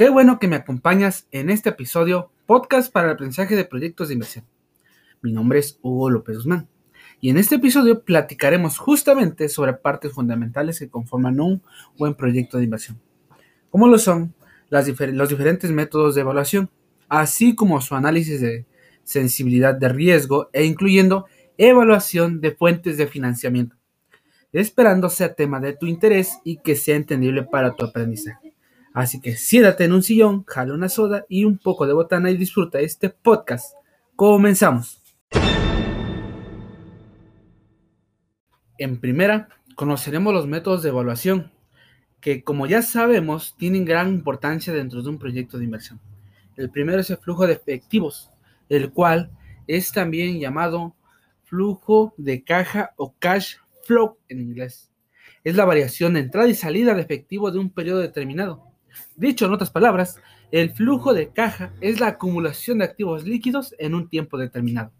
Qué bueno que me acompañas en este episodio podcast para el aprendizaje de proyectos de inversión. Mi nombre es Hugo López Guzmán y en este episodio platicaremos justamente sobre partes fundamentales que conforman un buen proyecto de inversión, como lo son los diferentes métodos de evaluación, así como su análisis de sensibilidad de riesgo e incluyendo evaluación de fuentes de financiamiento, esperando sea tema de tu interés y que sea entendible para tu aprendizaje. Así que siéntate en un sillón, jala una soda y un poco de botana y disfruta este podcast. Comenzamos. En primera, conoceremos los métodos de evaluación, que como ya sabemos tienen gran importancia dentro de un proyecto de inversión. El primero es el flujo de efectivos, el cual es también llamado flujo de caja o cash flow en inglés. Es la variación de entrada y salida de efectivo de un periodo determinado Dicho en otras palabras, el flujo de caja es la acumulación de activos líquidos en un tiempo determinado.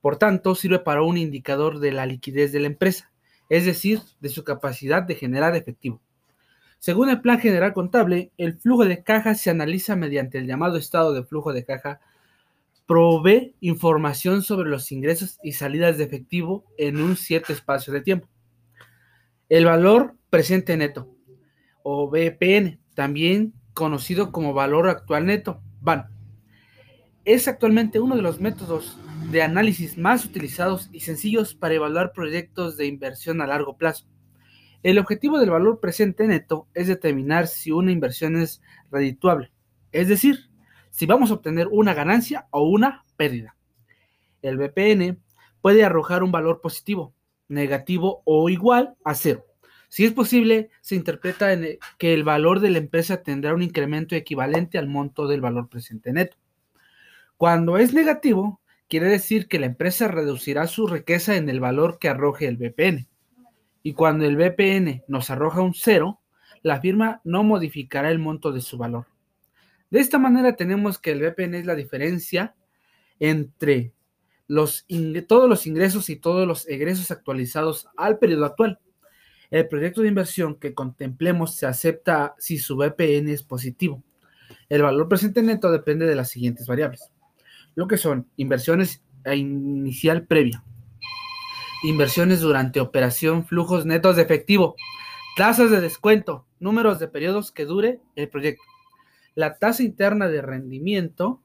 Por tanto, sirve para un indicador de la liquidez de la empresa, es decir, de su capacidad de generar efectivo. Según el Plan General Contable, el flujo de caja se analiza mediante el llamado estado de flujo de caja. Provee información sobre los ingresos y salidas de efectivo en un cierto espacio de tiempo. El valor presente neto, o BPN, también conocido como valor actual neto, VAN. Es actualmente uno de los métodos de análisis más utilizados y sencillos para evaluar proyectos de inversión a largo plazo. El objetivo del valor presente neto es determinar si una inversión es redituable, es decir, si vamos a obtener una ganancia o una pérdida. El BPN puede arrojar un valor positivo, negativo o igual a cero. Si es posible, se interpreta en que el valor de la empresa tendrá un incremento equivalente al monto del valor presente neto. Cuando es negativo, quiere decir que la empresa reducirá su riqueza en el valor que arroje el BPN. Y cuando el BPN nos arroja un cero, la firma no modificará el monto de su valor. De esta manera tenemos que el BPN es la diferencia entre todos los ingresos y todos los egresos actualizados al periodo actual. El proyecto de inversión que contemplemos se acepta si su BPN es positivo. El valor presente neto depende de las siguientes variables, lo que son inversiones a inicial previa, inversiones durante operación, flujos netos de efectivo, tasas de descuento, números de periodos que dure el proyecto. La tasa interna de rendimiento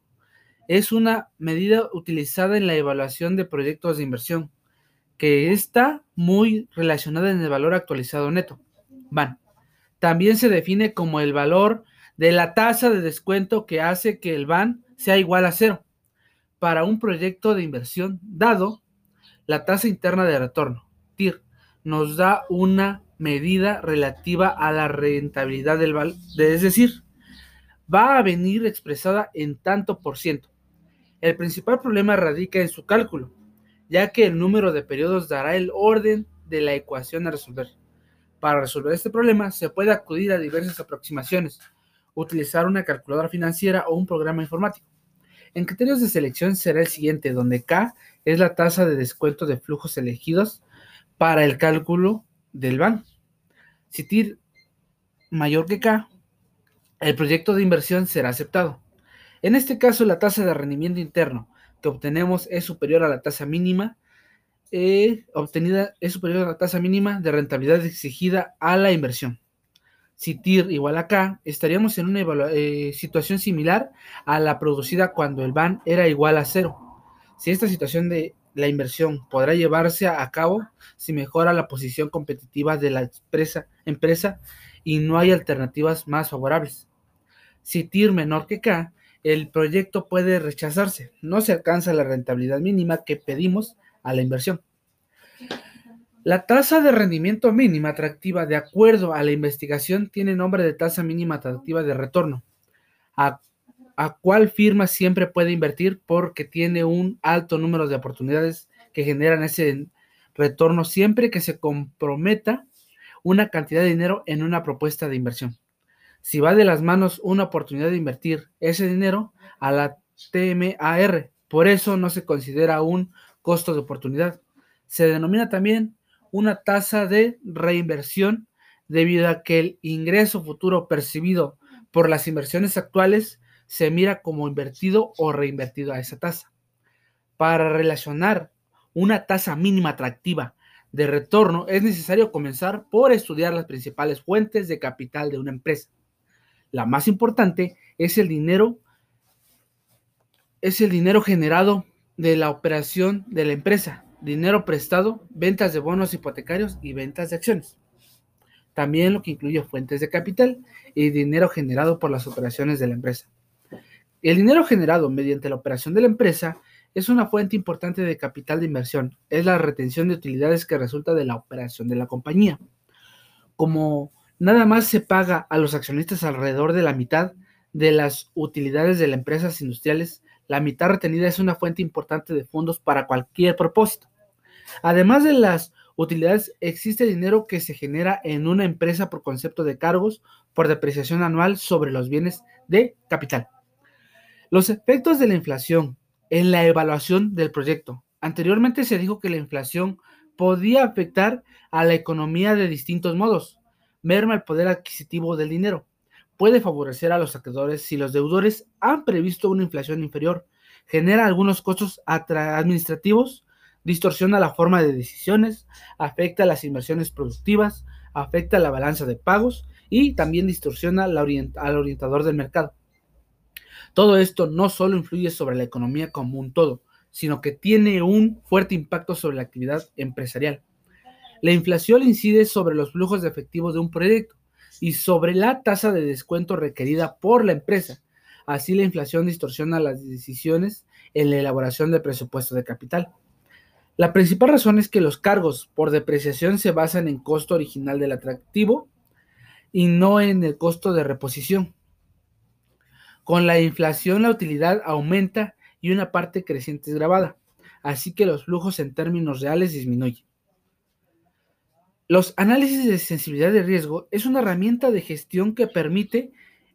es una medida utilizada en la evaluación de proyectos de inversión que está muy relacionada en el valor actualizado neto. Van. También se define como el valor de la tasa de descuento que hace que el VAN sea igual a cero para un proyecto de inversión dado la tasa interna de retorno, TIR, nos da una medida relativa a la rentabilidad del valor, es decir, va a venir expresada en tanto por ciento. El principal problema radica en su cálculo, ya que el número de periodos dará el orden de la ecuación a resolver. Para resolver este problema se puede acudir a diversas aproximaciones, utilizar una calculadora financiera o un programa informático. En criterios de selección será el siguiente, donde K es la tasa de descuento de flujos elegidos para el cálculo del BAN. Si TIR mayor que K, el proyecto de inversión será aceptado. En este caso, la tasa de rendimiento interno que obtenemos es superior a la tasa mínima eh, obtenida es superior a la tasa mínima de rentabilidad exigida a la inversión. Si TIR igual a K, estaríamos en una eh, situación similar a la producida cuando el BAN era igual a cero. Si esta situación de la inversión podrá llevarse a cabo si mejora la posición competitiva de la empresa, empresa y no hay alternativas más favorables. Si TIR menor que K, el proyecto puede rechazarse. No se alcanza la rentabilidad mínima que pedimos a la inversión. La tasa de rendimiento mínima atractiva de acuerdo a la investigación tiene nombre de tasa mínima atractiva de retorno, a, a cuál firma siempre puede invertir porque tiene un alto número de oportunidades que generan ese retorno siempre que se comprometa una cantidad de dinero en una propuesta de inversión si va de las manos una oportunidad de invertir ese dinero a la TMAR. Por eso no se considera un costo de oportunidad. Se denomina también una tasa de reinversión debido a que el ingreso futuro percibido por las inversiones actuales se mira como invertido o reinvertido a esa tasa. Para relacionar una tasa mínima atractiva de retorno es necesario comenzar por estudiar las principales fuentes de capital de una empresa. La más importante es el dinero es el dinero generado de la operación de la empresa, dinero prestado, ventas de bonos hipotecarios y ventas de acciones. También lo que incluye fuentes de capital y dinero generado por las operaciones de la empresa. El dinero generado mediante la operación de la empresa es una fuente importante de capital de inversión. Es la retención de utilidades que resulta de la operación de la compañía. Como nada más se paga a los accionistas alrededor de la mitad de las utilidades de las empresas industriales, la mitad retenida es una fuente importante de fondos para cualquier propósito. Además de las utilidades, existe dinero que se genera en una empresa por concepto de cargos por depreciación anual sobre los bienes de capital. Los efectos de la inflación en la evaluación del proyecto. Anteriormente se dijo que la inflación podía afectar a la economía de distintos modos. Merma el poder adquisitivo del dinero puede favorecer a los acreedores si los deudores han previsto una inflación inferior, genera algunos costos administrativos, distorsiona la forma de decisiones, afecta las inversiones productivas, afecta la balanza de pagos y también distorsiona al orientador del mercado. Todo esto no solo influye sobre la economía como un todo, sino que tiene un fuerte impacto sobre la actividad empresarial. La inflación incide sobre los flujos de efectivo de un proyecto, y sobre la tasa de descuento requerida por la empresa. Así la inflación distorsiona las decisiones en la elaboración del presupuesto de capital. La principal razón es que los cargos por depreciación se basan en costo original del atractivo y no en el costo de reposición. Con la inflación la utilidad aumenta y una parte creciente es grabada, así que los flujos en términos reales disminuyen. Los análisis de sensibilidad de riesgo es una herramienta de gestión que permite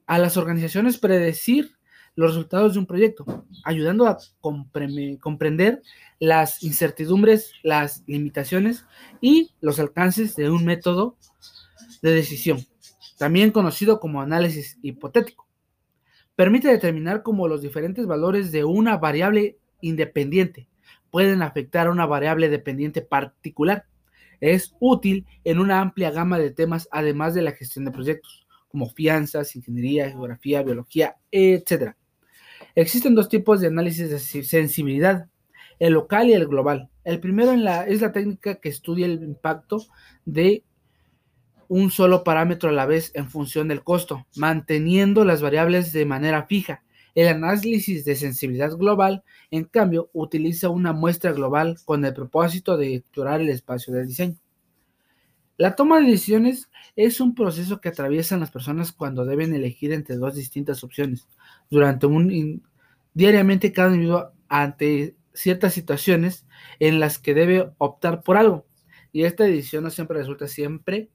a las organizaciones predecir los resultados de un proyecto, ayudando a comprender las incertidumbres, las limitaciones y los alcances de un método de decisión, también conocido como análisis hipotético. Permite determinar cómo los diferentes valores de una variable independiente pueden afectar a una variable dependiente particular es útil en una amplia gama de temas, además de la gestión de proyectos, como fianzas, ingeniería, geografía, biología, etc. Existen dos tipos de análisis de sensibilidad, el local y el global. El primero es la técnica que estudia el impacto de un solo parámetro a la vez en función del costo, manteniendo las variables de manera fija el análisis de sensibilidad global, en cambio, utiliza una muestra global con el propósito de explorar el espacio del diseño. La toma de decisiones es un proceso que atraviesan las personas cuando deben elegir entre dos distintas opciones. Durante un diariamente cada individuo ante ciertas situaciones en las que debe optar por algo. Y esta decisión no siempre resulta siempre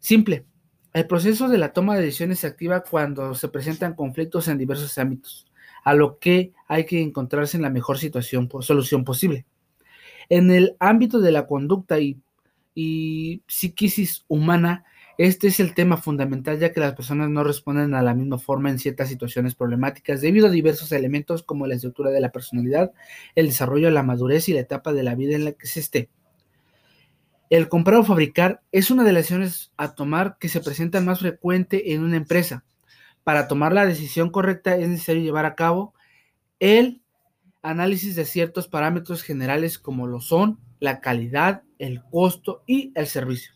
simple. El proceso de la toma de decisiones se activa cuando se presentan conflictos en diversos ámbitos, a lo que hay que encontrarse en la mejor situación, solución posible. En el ámbito de la conducta y, y psiquisis humana, este es el tema fundamental ya que las personas no responden a la misma forma en ciertas situaciones problemáticas debido a diversos elementos como la estructura de la personalidad, el desarrollo de la madurez y la etapa de la vida en la que se esté. El comprar o fabricar es una de las decisiones a tomar que se presentan más frecuente en una empresa. Para tomar la decisión correcta es necesario llevar a cabo el análisis de ciertos parámetros generales como lo son la calidad, el costo y el servicio.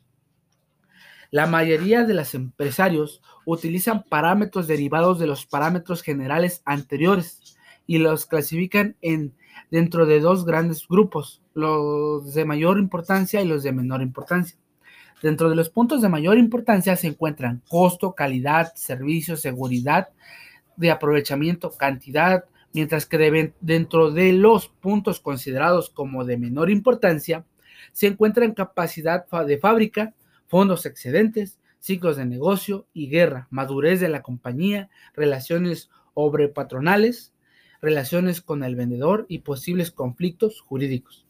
La mayoría de los empresarios utilizan parámetros derivados de los parámetros generales anteriores y los clasifican en dentro de dos grandes grupos, los de mayor importancia y los de menor importancia. Dentro de los puntos de mayor importancia se encuentran costo, calidad, servicio, seguridad, de aprovechamiento, cantidad, mientras que dentro de los puntos considerados como de menor importancia se encuentran capacidad de fábrica, fondos excedentes, ciclos de negocio y guerra, madurez de la compañía, relaciones obrepatronales, relaciones con el vendedor y posibles conflictos jurídicos.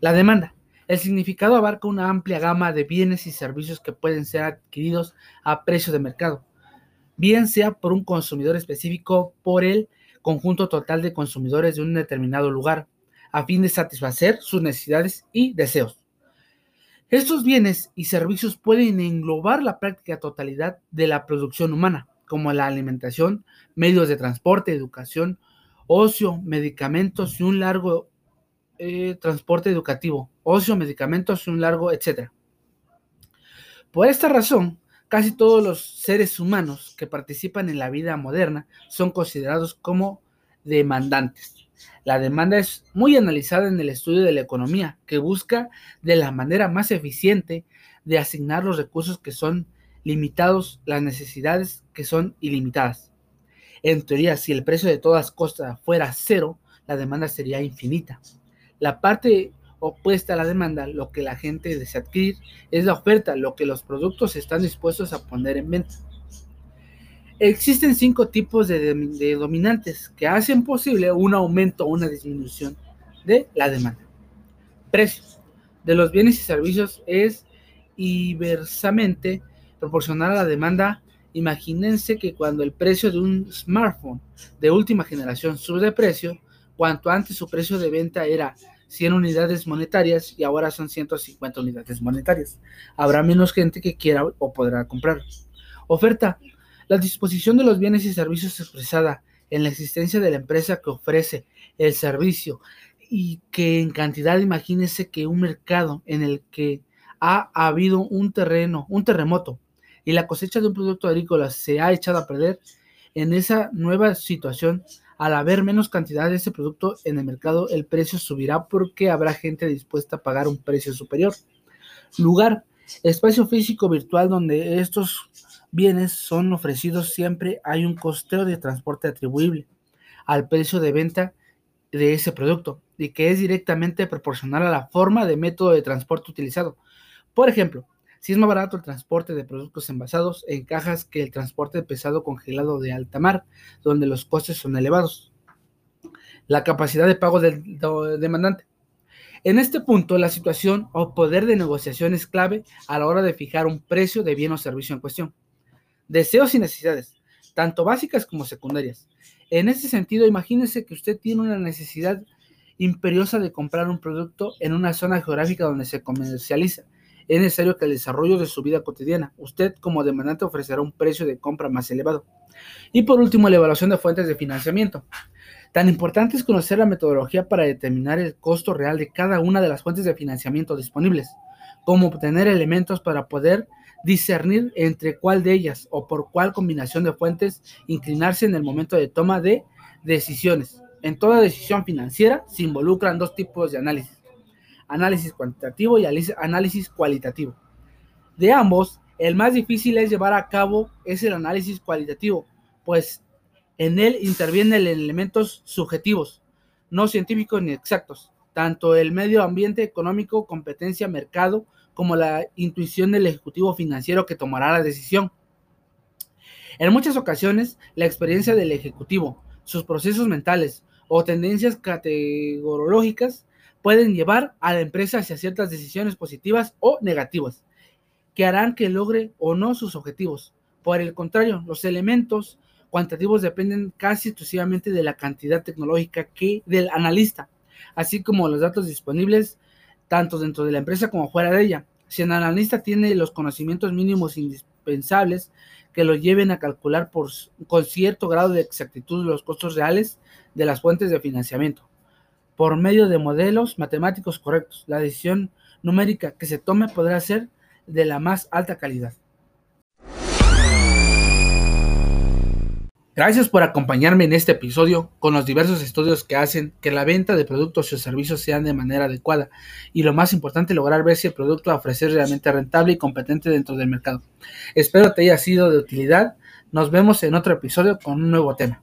La demanda. El significado abarca una amplia gama de bienes y servicios que pueden ser adquiridos a precio de mercado. bien sea por un consumidor específico por el conjunto total de consumidores de un determinado lugar, a fin de satisfacer sus necesidades y deseos. Estos bienes y servicios pueden englobar la práctica totalidad de la producción humana, como la alimentación, medios de transporte, educación, ocio, medicamentos y un largo eh, transporte educativo, ocio, medicamentos y un largo, etc. Por esta razón, casi todos los seres humanos que participan en la vida moderna son considerados como demandantes. La demanda es muy analizada en el estudio de la economía, que busca de la manera más eficiente de asignar los recursos que son limitados, las necesidades que son ilimitadas. En teoría, si el precio de todas cosas fuera cero, la demanda sería infinita. La parte opuesta a la demanda, lo que la gente desea adquirir, es la oferta, lo que los productos están dispuestos a poner en venta. Existen cinco tipos de, dominantes que hacen posible un aumento o una disminución de la demanda. Precios de los bienes y servicios es inversamente proporcional a la demanda. Imagínense que cuando el precio de un smartphone de última generación sube de precio, cuanto antes su precio de venta era 100 unidades monetarias y ahora son 150 unidades monetarias. Habrá menos gente que quiera o podrá comprar. Oferta la disposición de los bienes y servicios expresada en la existencia de la empresa que ofrece el servicio y que en cantidad imagínese que un mercado en el que ha habido un terreno, un terremoto y la cosecha de un producto agrícola se ha echado a perder, en esa nueva situación, al haber menos cantidad de ese producto en el mercado, el precio subirá porque habrá gente dispuesta a pagar un precio superior. Lugar, espacio físico virtual donde estos bienes son ofrecidos siempre hay un costeo de transporte atribuible al precio de venta de ese producto y que es directamente proporcional a la forma de método de transporte utilizado. Por ejemplo, si es más barato el transporte de productos envasados en cajas que el transporte pesado congelado de alta mar, donde los costes son elevados. La capacidad de pago del demandante. En este punto, la situación o poder de negociación es clave a la hora de fijar un precio de bien o servicio en cuestión deseos y necesidades, tanto básicas como secundarias. En ese sentido, imagínese que usted tiene una necesidad imperiosa de comprar un producto en una zona geográfica donde se comercializa. Es necesario que el desarrollo de su vida cotidiana, usted como demandante ofrecerá un precio de compra más elevado. Y por último, la evaluación de fuentes de financiamiento. Tan importante es conocer la metodología para determinar el costo real de cada una de las fuentes de financiamiento disponibles, como obtener elementos para poder discernir entre cuál de ellas o por cuál combinación de fuentes inclinarse en el momento de toma de decisiones. En toda decisión financiera se involucran dos tipos de análisis, análisis cuantitativo y análisis cualitativo. De ambos, el más difícil es llevar a cabo es el análisis cualitativo, pues en él intervienen elementos subjetivos, no científicos ni exactos, tanto el medio ambiente económico, competencia, mercado, como la intuición del ejecutivo financiero que tomará la decisión. En muchas ocasiones, la experiencia del ejecutivo, sus procesos mentales o tendencias categorológicas pueden llevar a la empresa hacia ciertas decisiones positivas o negativas, que harán que logre o no sus objetivos. Por el contrario, los elementos cuantitativos dependen casi exclusivamente de la cantidad tecnológica que del analista, así como los datos disponibles tanto dentro de la empresa como fuera de ella. Si el analista tiene los conocimientos mínimos indispensables que lo lleven a calcular por, con cierto grado de exactitud los costos reales de las fuentes de financiamiento, por medio de modelos matemáticos correctos, la decisión numérica que se tome podrá ser de la más alta calidad. Gracias por acompañarme en este episodio con los diversos estudios que hacen que la venta de productos o servicios sean de manera adecuada y lo más importante lograr ver si el producto a ofrecer realmente rentable y competente dentro del mercado. Espero te haya sido de utilidad. Nos vemos en otro episodio con un nuevo tema.